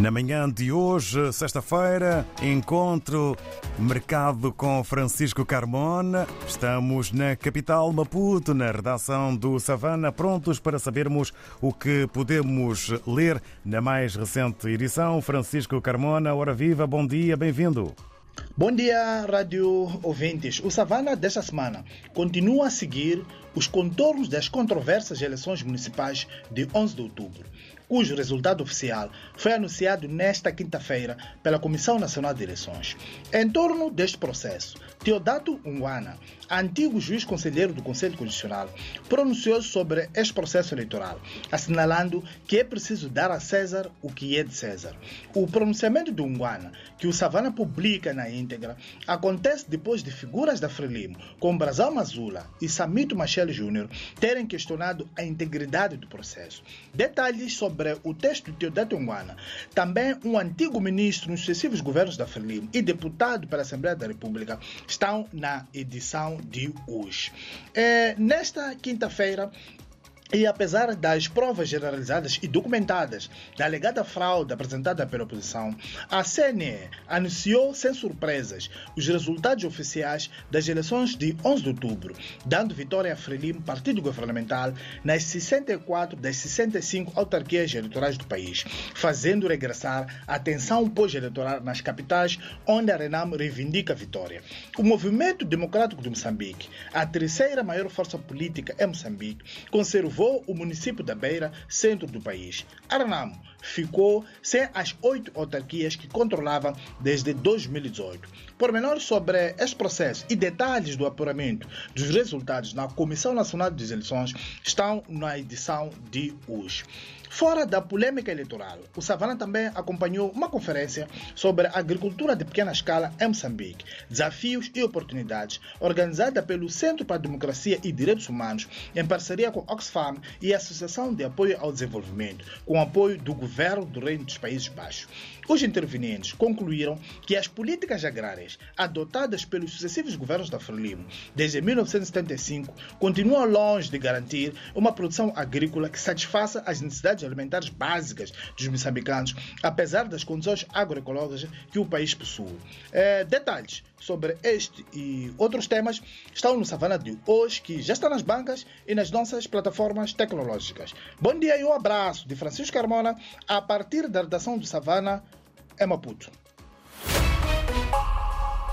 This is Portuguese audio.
Na manhã de hoje, sexta-feira, encontro Mercado com Francisco Carmona. Estamos na capital Maputo, na redação do Savana, prontos para sabermos o que podemos ler na mais recente edição. Francisco Carmona, hora viva, bom dia, bem-vindo. Bom dia, rádio ouvintes. O Savana desta semana continua a seguir os contornos das controversas eleições municipais de 11 de outubro, cujo resultado oficial foi anunciado nesta quinta-feira pela Comissão Nacional de Eleições. Em torno deste processo, Teodato Unguana, antigo juiz conselheiro do Conselho Constitucional, pronunciou-se sobre este processo eleitoral, assinalando que é preciso dar a César o que é de César. O pronunciamento de Unguana, que o Savana publica na íntegra, acontece depois de figuras da Frelimo, como Brazal Mazula e Samito Machel Júnior, terem questionado a integridade do processo. Detalhes sobre o texto de Teodato Unguana. Também um antigo ministro nos sucessivos governos da Frelimo e deputado pela Assembleia da República estão na edição de hoje. É, nesta quinta-feira, e apesar das provas generalizadas e documentadas da alegada fraude apresentada pela oposição, a CNE anunciou sem surpresas os resultados oficiais das eleições de 11 de outubro, dando vitória a Frelimo, partido governamental, nas 64 das 65 autarquias eleitorais do país, fazendo regressar a tensão pós-eleitoral nas capitais, onde a Renam reivindica a vitória. O Movimento Democrático de Moçambique, a terceira maior força política em Moçambique, conservou levou o município da Beira, centro do país. Aranamo ficou sem as oito autarquias que controlava desde 2018. Pormenores sobre este processo e detalhes do apuramento dos resultados na Comissão Nacional de Eleições estão na edição de hoje. Fora da polêmica eleitoral, o Savana também acompanhou uma conferência sobre agricultura de pequena escala em Moçambique, desafios e oportunidades, organizada pelo Centro para a Democracia e Direitos Humanos, em parceria com Oxfam e a Associação de Apoio ao Desenvolvimento, com apoio do governo do Reino dos Países Baixos. Os intervenientes concluíram que as políticas agrárias adotadas pelos sucessivos governos da Frelimo desde 1975 continuam longe de garantir uma produção agrícola que satisfaça as necessidades alimentares básicas dos moçambicanos, apesar das condições agroecológicas que o país possui. É, detalhes sobre este e outros temas estão no Savana de hoje, que já está nas bancas e nas nossas plataformas tecnológicas. Bom dia e um abraço de Francisco Carmona, a partir da redação do Savana, em Maputo.